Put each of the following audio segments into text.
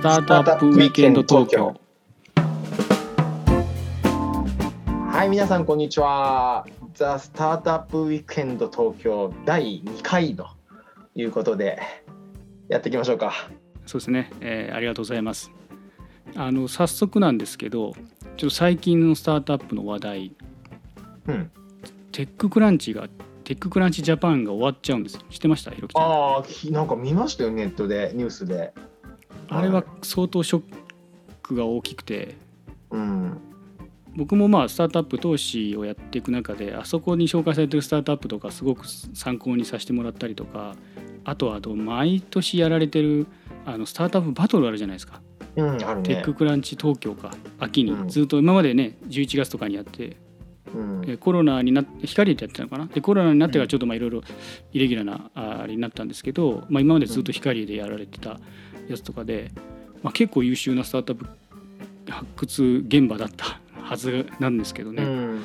スタートアップウィークエンド東京。はい皆さんこんにちは。ザ・スタートアップウィークエンド東京第2回ということでやっていきましょうか。そうですね、えー、ありがとうございます。あの早速なんですけどちょっと最近のスタートアップの話題、うん、 TechCrunch が TechCrunch Japan が終わっちゃうんです知ってました？ひろきさん。ああなんか見ましたよネットでニュースであれは相当ショックが大きくて、うん、僕もまあスタートアップ投資をやっていく中であそこに紹介されてるスタートアップとかすごく参考にさせてもらったりとかあとはあと毎年やられてるあのスタートアップバトルあるじゃないですか、うんね、テッククランチ東京か秋に。ずっと今までね11月とかにやってうん、コロナになって光でやってたのかな。でコロナになってからちょっといろいろイレギュラーなあれになったんですけど、まあ、今までずっと光でやられてたやつとかで、まあ、結構優秀なスタートアップ発掘現場だったはずなんですけどね、うん、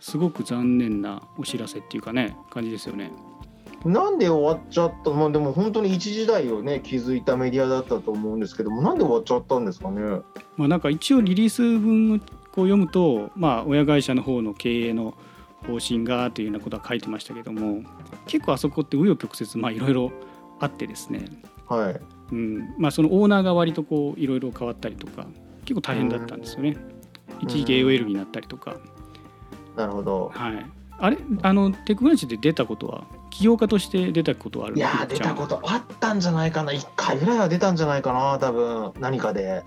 すごく残念なお知らせっていうかね感じですよね。なんで終わっちゃった？まあでも本当に一時代をね築いたメディアだったと思うんですけどもなんで終わっちゃったんですかね？まあなんか一応リリース文こう読むと、まあ、親会社の方の経営の方針がというようなことは書いてましたけども結構あそこって紆余曲折まあいろいろあってですね、はい。うん。まあ、そのオーナーが割とこういろいろ変わったりとか結構大変だったんですよね。一時期 AOL になったりとか。なるほど。はい。あれ？あのテクノロジーで出たことは起業家として出たことはあるいや出たことあったんじゃないかな。1回ぐらいは出たんじゃないかな多分何かで。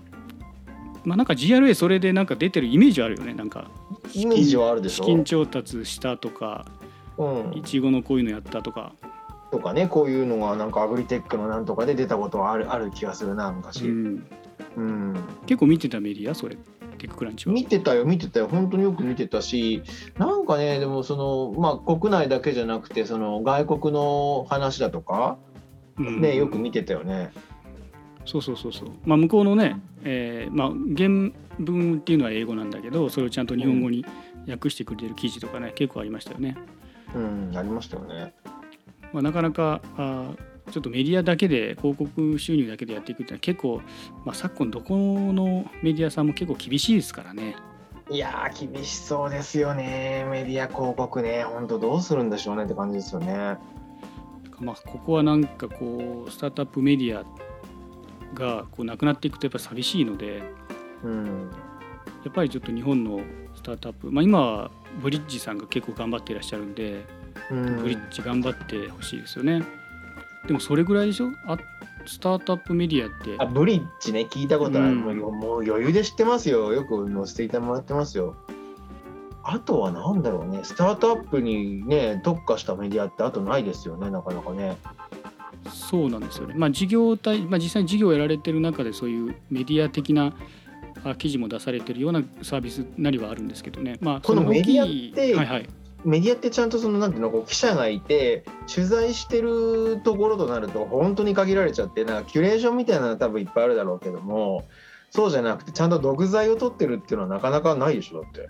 まあ、なんか GRA それでなんか出てるイメージあるよね。なんかイメージはあるでしょ。資金調達したとかいちごのこういうのやったとかとかねこういうのがなんかアグリテックのなんとかで出たことはあるある気がするな昔、うん、うん、結構見てたメディアそれテッククランチは。見てたよ見てたよ。本当によく見てたしなんかねでもそのまあ国内だけじゃなくてその外国の話だとか、ねよく見てたよね。そうそうそうそう。まあ向こうのね、えー、まあ原文っていうのは英語なんだけどそれをちゃんと日本語に訳してくれてる記事とかね結構ありましたよね。うんありましたよね。まあ、なかなかあちょっとメディアだけで広告収入だけでやっていくってのは結構、まあ、昨今どこのメディアさんも結構厳しいですからね。いや厳しそうですよねメディア広告ね本当どうするんでしょうねって感じですよね。まあ、ここはなんかこうスタートアップメディアがこうなくなっていくとやっぱ寂しいので、うん、やっぱりちょっと日本のスタートアップ、まあ、今はブリッジさんが結構頑張っていらっしゃるんで、うん、ブリッジ頑張ってほしいですよね。でもそれぐらいでしょ？あスタートアップメディアって。あブリッジね聞いたことある、うん、もう余裕で知ってますよ。よく載せていてもらってますよ。あとは何だろうね。スタートアップにね特化したメディアってあとないですよねなかなかね。そうなんですよね。まあ、事業体、まあ、実際に事業をやられてる中でそういうメディア的な記事も出されてるようなサービスなりはあるんですけどね。まあ、このメディアって、はいはい、メディアってちゃんとそのなんていうのこう記者がいて取材してるところとなると本当に限られちゃってなんかキュレーションみたいなの多分いっぱいあるだろうけどもそうじゃなくてちゃんと独裁を取ってるっていうのはなかなかないでしょだって。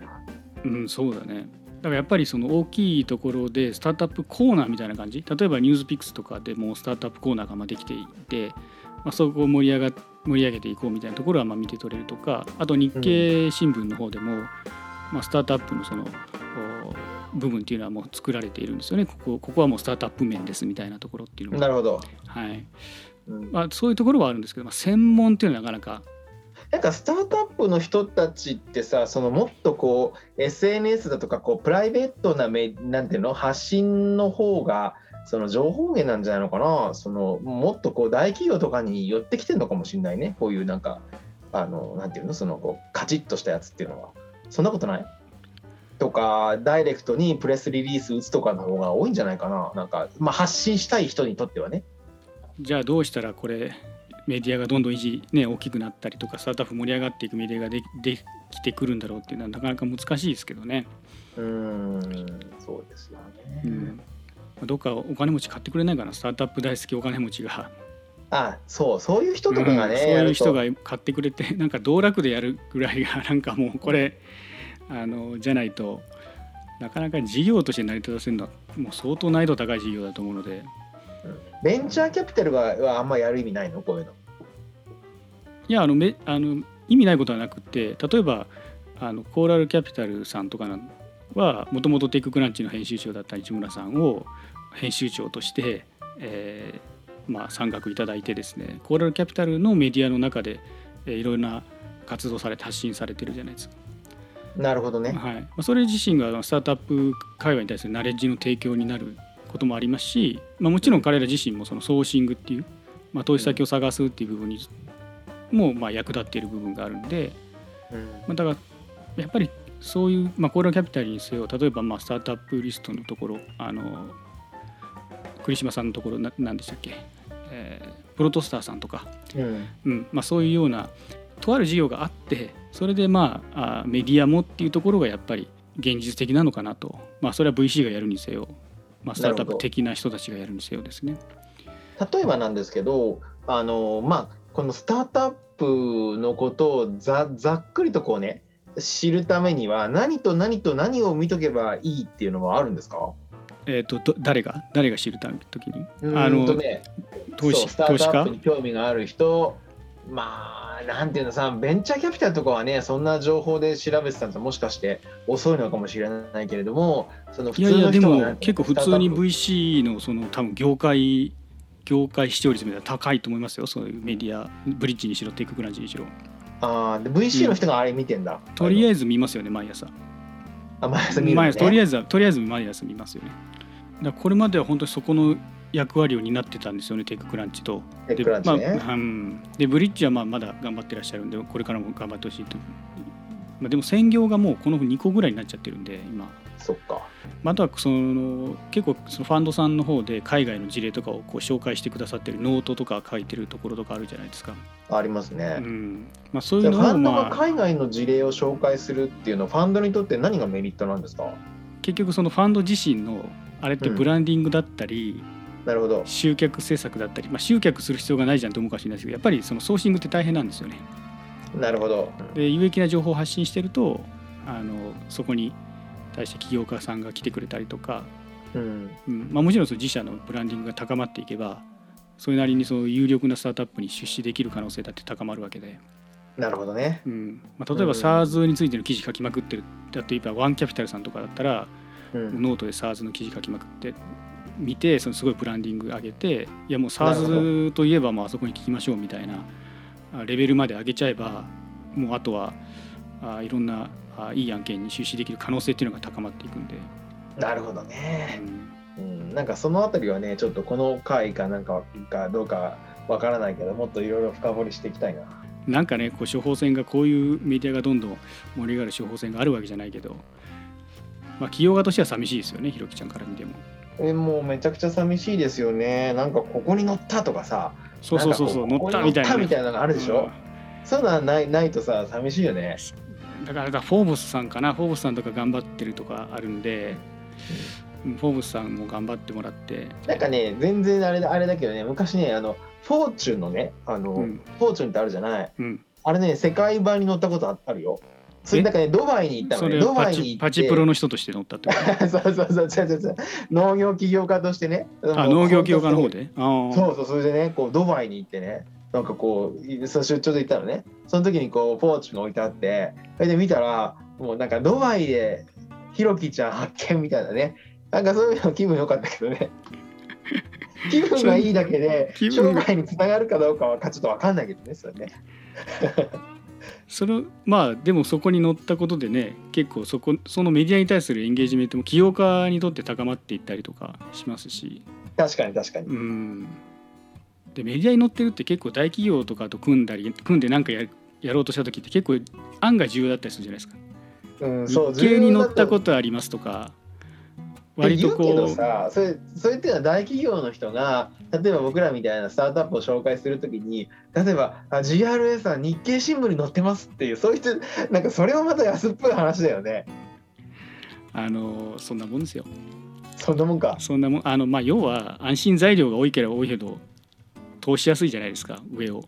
うんそうだね。だからやっぱりその大きいところでスタートアップコーナーみたいな感じ？例えばニュースピックスとかでもスタートアップコーナーがまできていて、まあ、そこを盛り上が盛り上げていこうみたいなところはまあ見て取れるとかあと日経新聞の方でも、まあ、スタートアップのその部分っていうのはもう作られているんですよね。ここここはもうスタートアップ面ですみたいなところっていうのなるほど、はい。まあ、そういうところはあるんですけど、まあ、専門っていうのはなかなか。なんかスタートアップの人たちってさそのもっとこう SNS だとかこうプライベートなめなんていうの発信の方がその情報源なんじゃないのかな。そのもっとこう大企業とかに寄ってきてるのかもしれないね。こういうなんかあのなんていうのそのこうカチッとしたやつっていうのは。そんなことない？とかダイレクトにプレスリリース打つとかの方が多いんじゃないかな。なんか、まあ、発信したい人にとってはね。じゃあどうしたらこれメディアがどんどん維持、ね、大きくなったりとかスタートアップ盛り上がっていくメディアがでできてくるんだろうっていうのはなかなか難しいですけどね。うんそうですよね、うん、どっかお金持ち買ってくれないかなスタートアップ大好きお金持ちが。あそうそういう人とかがね、うん、そういう人が買ってくれてなんか道楽でやるぐらいがなんかもうこれあのじゃないとなかなか事業として成り立たせるのはもう相当難易度高い事業だと思うので。ベンチャーキャピタルはあんまやる意味ないのこういうの。いやあのめあの意味ないことはなくて例えばあのコーラルキャピタルさんとかはもともとテッククランチの編集長だった市村さんを編集長として、えーまあ、参画いただいてですねコーラルキャピタルのメディアの中で、えー、いろいろな活動されて発信されてるじゃないですか。なるほどね、はい。それ自身がスタートアップ会話に対するナレッジの提供になることもありますし、まあ、もちろん彼ら自身もそのソーシングっていう、まあ、投資先を探すっていう部分にもまあ役立っている部分があるんで、うん。まあ、だからやっぱりそういう、まあ、コーラキャピタルにせよ例えばまあスタートアップリストのところあの栗島さんのところな何でしたっけ、えー、プロトスターさんとか、うん。うん。まあ、そういうようなとある事業があってそれでまああメディアもっていうところがやっぱり現実的なのかなと、まあ、それは VC がやるにせよ、まあ、スタートアップ的な人たちがやるにせよですね。例えばなんですけどあの、まあ、このスタートアップのことをざざっくりとこうね知るためには何と何と何を見とけばいいっていうのはあるんですか？えーと、と誰が？誰が知るため時に？あの、ね、投資スタートアップに興味がある人まあなんていうのさベンチャーキャピタルとかはねそんな情報で調べてたともしかして遅いのかもしれないけれどもその普通の人いやいやでも結構普通に VC のその多分業界業界視聴率みたいな高いと思いますよ。そういうメディアブリッジにしろテイククランチにしろ。ああで VC の人があれ見てんだ、うん、とりあえず見ますよね毎朝。あ毎朝見る、ね、とりあえずとりあえず毎朝見ますよね。だこれまでは本当にそこの役割を担ってたんですよねテッククランチと。テッククランチね、まあうん、でブリッジはまあまだ頑張ってらっしゃるんでこれからも頑張ってほしいと。まあ、でも専業がもうこの2個ぐらいになっちゃってるんで今。そっか。あとはその結構そのファンドさんの方で海外の事例とかをこう紹介してくださってるノートとか書いてるところとかあるじゃないですか。ありますね。うんまあ、そういうのを、まあ、ファンドが海外の事例を紹介するっていうのはファンドにとって何がメリットなんですか？結局そのファンド自身のあれってブランディングだったり、うん、なるほど。集客政策だったり、まあ、集客する必要がないじゃんと思うかもしれないですけどやっぱりそのソーシングって大変なんですよね。なるほど。で有益な情報を発信してるとあのそこに対して起業家さんが来てくれたりとか、うん。うんまあ、もちろんその自社のブランディングが高まっていけばそれなりにその有力なスタートアップに出資できる可能性だって高まるわけで。なるほどね、うん。まあ、例えば SARS についての記事書きまくってるだって言えば One Capital さんとかだったらノートで SARS の記事書きまくって見てそのすごいブランディング上げていやもう SARS といえばもうあそこに聞きましょうみたいなレベルまで上げちゃえばもうあとはあいろんないい案件に出資できる可能性っていうのが高まっていくんで。なるほどね。うん、うん、なんかそのあたりはねちょっとこの回かなんかかどうかわからないけどもっといろいろ深掘りしていきたいな。なんかねこう処方箋がこういうメディアがどんどん盛り上がる処方箋があるわけじゃないけどまあ、企業側としては寂しいですよね、ひろきちゃんから見ても。えもうめちゃくちゃ寂しいですよね。なんかここに乗ったとかさ、そうそうそうそう、乗ったみたいな、ね、みたいなのあるでしょ？うん、そういうのはないないとさ、寂しいよね。だからだフォーブスさんかな、フォーブスさんとか頑張ってるとかあるんで、うん、フォーブスさんも頑張ってもらって。なんかね、全然あれあれだけどね、昔ね、あのフォーチュンのね、あの、うん、フォーチュンってあるじゃない。あれね、世界版に乗ったことあるよ。それだからね、ドバイに行ったのね。ドバイにパチプロの人として乗ったってこと？そうそうそう、違う違う。農業起業家としてね。あ、農業起業家の方でそうそう、それでね、こう、ドバイに行ってね、なんかこう、そ出張で行ったのね。その時にこう、ポーチが置いてあって、それで見たら、もうなんかドバイで、ひろきちゃん発見みたいなね。なんかそう。いうの気分良かったけどね。気分がいいだけで、商売につながるかどう。かはちょっと分かんないけどね、それね。それまあでもそこに乗ったことでね結構そこそのメディアに対するエンゲージメントも起業家にとって高まっていったりとかしますし。確かに確かに。うん。でメディアに乗ってるって結構大企業とかと組んだり組んで何かややろうとした時って結構案外重要だったりするじゃないですか。うん、そう日経に乗ったことありますとか割とこうさそれそれっていうのは大企業の人が例えば僕らみたいなスタートアップを紹介するときに例えばあ GRS は日経新聞に載ってますっていうそういうなんかそれはまた安っぽい話だよね。あのそんなもんですよ。そんなもんか。そんなもんあのまあ要は安心材料が多いければ多いほど投資やすいじゃないですか上を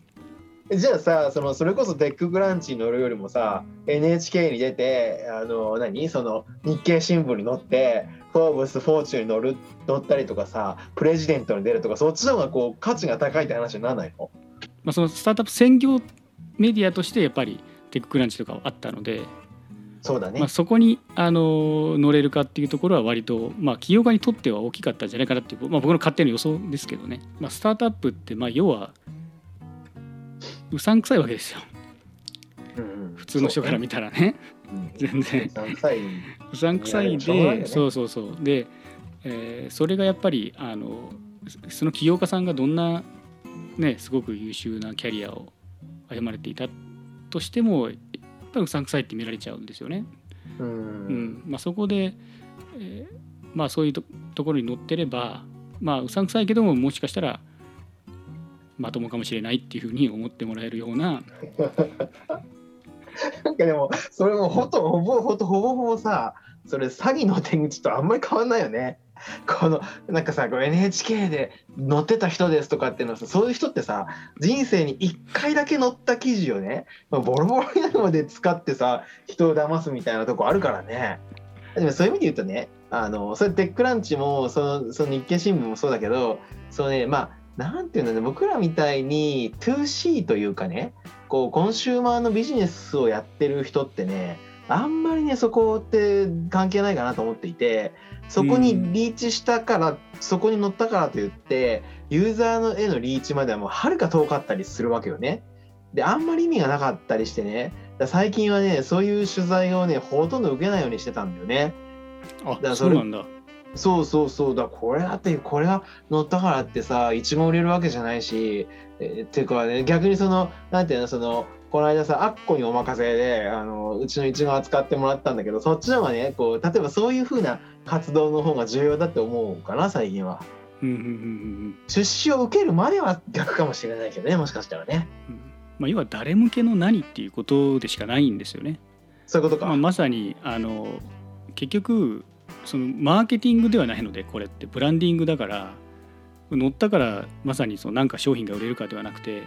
じゃあさそのそれこそテッククランチに乗るよりもさ NHK に出てあの何？その日経新聞に載ってフォーブスフォーチュンに乗る乗ったりとかさプレジデントに出るとかそっちの方がこう価値が高いって話にならないの、まあ、そのスタートアップ専業メディアとしてやっぱりテッククランチとかはあったので、そうだね、まあ、そこにあの乗れるかっていうところは割と、まあ、企業家にとっては大きかったんじゃないかなっていう、まあ、僕の勝手な予想ですけどね、まあ、スタートアップってまあ要はうさんくさいわけですよ。うんうん。普通の人から見たらね。うん全然。3歳うさんくさいいやしょうがないよね。でそうそうそう。で、えーそれがやっぱりあのその起業家さんがどんなねすごく優秀なキャリアを歩まれていたとしてもやっぱりうさんくさいって見られちゃうんですよね。ううんん。まあ、そこで、えーまあ、そういうとところに乗ってれば、まあ、うさんくさいけどももしかしたらまともかもしれないっていうふうに思ってもらえるようななんかでもそれもほとほぼほとほぼほぼさそれ詐欺の手口とあんまり変わんないよね。このなんかさこう NHK で載ってた人ですとかっていうのはそういう人ってさ人生に1回だけ載った記事をねまあボロボロになるまで使ってさ人を騙すみたいなとこあるからね。でもそういう意味で言うとねあのそれテックランチもそのその日経新聞もそうだけどそのねまあなんていうんだろうね僕らみたいに 2C というかねこうコンシューマーのビジネスをやってる人ってねあんまりねそこって関係ないかなと思っていてそこにリーチしたから、そこに乗ったからといってユーザーのへのリーチまではもうはるか遠かったりするわけよね。であんまり意味がなかったりしてね最近はねそういう取材をねほとんど受けないようにしてたんだよね。あからそうれそなんだ。そうそうそうだこれだってこれが乗ったからってさいちご売れるわけじゃないし、えーっていうかね逆にそのなんていうのそのこの間さアッコにお任せであのうちのいちご扱ってもらったんだけどそっちの方がねこう例えばそういう風な活動の方が重要だって思うかな最近は。うんうんうんうん出資を受けるまでは逆かもしれないけどねもしかしたらね。うんまあ、要は誰向けの何っていうことでしかないんですよね。そういうことか。まあ、まさにあの結局そのマーケティングではないのでこれってブランディングだから乗ったからまさにそのなんか商品が売れるかではなくて、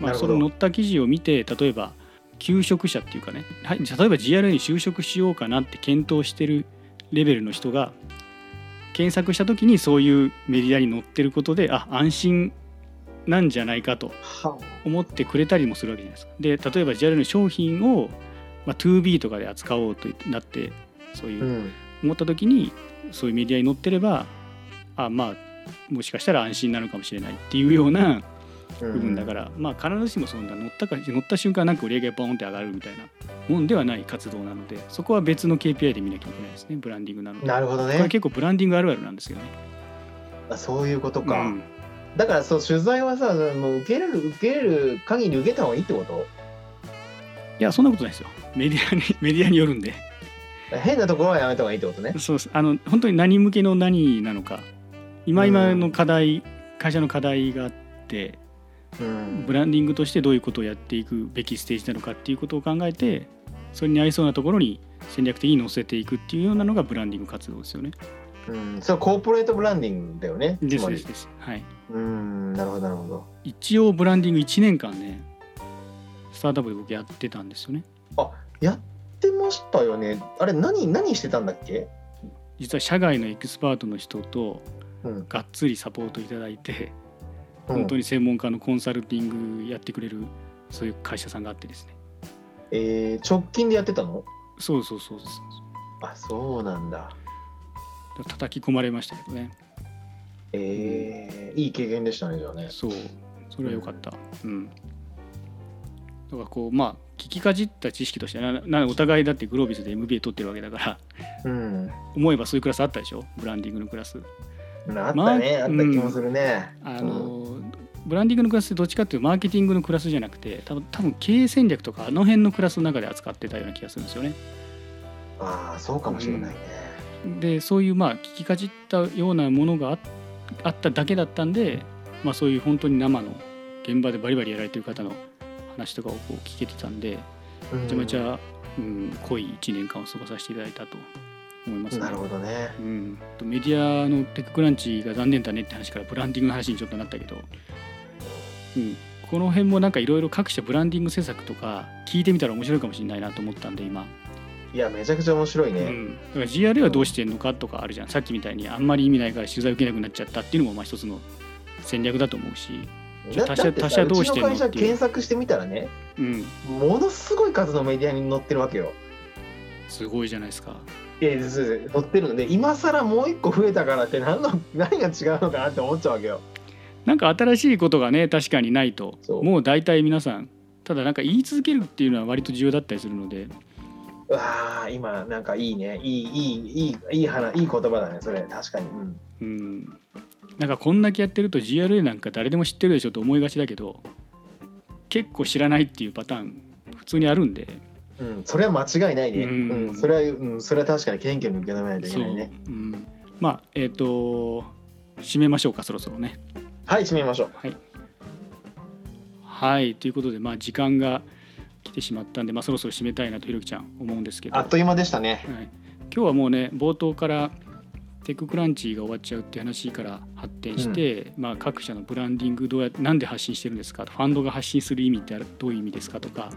まあ、その乗った記事を見て例えば求職者っていうかね、はい、例えば GRA に就職しようかなって検討してるレベルの人が検索した時にそういうメディアに載ってることであ安心なんじゃないかとは思ってくれたりもするわけじゃないですか。で例えば JAL の商品を、まあ、2B とかで扱おうとなってそういううん思った時にそういうメディアに載ってればあまあもしかしたら安心なのかもしれないっていうような部分だから、まあ必ずしもそんな乗ったか乗った瞬間なんか売り上げがポンって上がるみたいなもんではない活動なのでそこは別の KPI で見なきゃいけないですねブランディングなので。なるほどこれね。結構ブランディングあるあるなんですけどね。あそういうことか。うんだからそう取材はさもう受けれる受けれる限り受けた方がいいってこと？いやそんなことないですよメディアにメディアによるんで。変なところはやめた方がいいってことね。そうですあの本当に何向けの何なのか今今の課題、会社の課題があってうんブランディングとしてどういうことをやっていくべきステージなのかっていうことを考えてそれに合いそうなところに戦略的に乗せていくっていうようなのがブランディング活動ですよね。うん、それはコーポレートブランディングだよね。ですですです。はい。うん、なるほどなるほど。一応ブランディング1年間ねスタートアップで僕やってたんですよね。やってましたよね。あれ何何してたんだっけ？実は社外のエキスパートの人とうん、がっつりサポートいただいてうん本当に専門家のコンサルティングやってくれるそういう会社さんがあってですね。えー、直近でやってたの？そうそうそうそうあ、そうなんだ。叩き込まれましたけどねえー、いい経験でしたねじゃあね。そうそれは良かったうんだからこうまあ聞きかじった知識としてななお互いだってグロービスで MBA 取ってるわけだからうん。思えばそういうクラスあったでしょ？ブランディングのクラスあったね、まああった気もするね。あの、ブランディングのクラスってどっちかっていうとマーケティングのクラスじゃなくて多分多分経営戦略とかあの辺のクラスの中で扱ってたような気がするんですよねああ、そうかもしれないね。でそういうまあ聞きかじったようなものがああっただけだったんで、まあ、そういう本当に生の現場でバリバリやられてる方の話とかをこう聞けてたんでうん。めちゃめちゃ、うん、濃い1年間を過ごさせていただいたと思いますね。なるほどね。うん、とメディアのテッククランチが残念だねって話からブランディングの話にちょっとなったけど、うん、この辺もなんかいろいろ各社ブランディング施策とか聞いてみたら面白いかもしれないなと思ったんで今、いや、めちゃくちゃ面白いうね。ん、だから GRA はどうしてんのかとかあるじゃん。さっきみたいにあんまり意味ないから取材受けなくなっちゃったっていうのもまあ一つの戦略だと思うし、うじゃあ他社他社どうしてう。ちの会社検索してみたらねうん。ものすごい数のメディアに載ってるわけよ。すごいじゃないですか。いや載ってるの。で今更もう一個増えたからって何の 何が違うのかなって思っちゃうわけよ。なんか新しいことがね確かにないと。もう大体皆さんただなんか言い続けるっていうのは割と重要だったりするので。うわあ今なんかいいね。いいいいいいいい話いい言葉だねそれ。確かに。うん。うんなんかこんだけやってると GRA なんか誰でも知ってるでしょと思いがちだけど結構知らないっていうパターン普通にあるんでうん、それは間違いないね。ううんん、それは、うん、それは確かに謙虚に受け止めないといけないね。うん、まあえっ、と締めましょうかそろそろねはい、締めましょう。はいはいということでまあ時間が来てしまったんで、まあ、そろそろ締めたいなとひろきちゃん思うんですけどあっという間でしたね。はい、今日はもうね冒頭からテッククランチが終わっちゃうって話から発展して、まあ、各社のブランディングどうやなんで発信してるんですか？ファンドが発信する意味ってどういう意味ですかとか、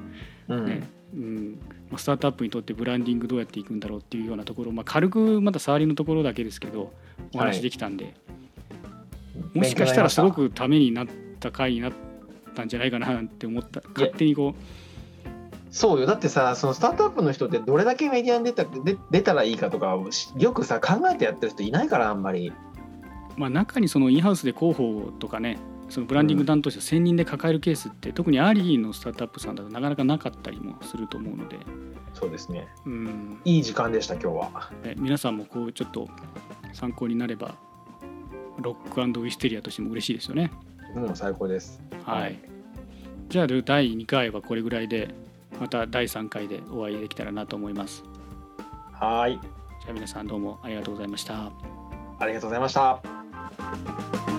うん。ね。うん。まあ、スタートアップにとってブランディングどうやっていくんだろうっていうようなところ、まあ、軽くまだ触りのところだけですけどお話できたんで、もしかしたらすごくためになった回になったんじゃないかななんて思った。勝手にこそうよ。だってさ、そのスタートアップの人ってどれだけメディアに出たで出たらいいかとか、しよくさ、考えてやってる人いないから、あんまり。う、まあ、中にそのインハウスで広報とかねそのブランディング担当者1000人で抱えるケースって、特にアーリーのスタートアップさんだとなかなかなかったりもすると思うので、そうですね。うんいい時間でした、今日は。ね皆さんもこうちょっと参考になればロックウィステリアとしても嬉しいですよね。もう最高です。はい、じゃあ第2回はこれぐらいでまた第3回でお会いできたらなと思います。はーい。じゃあ皆さんどうもありがとうございました。ありがとうございました。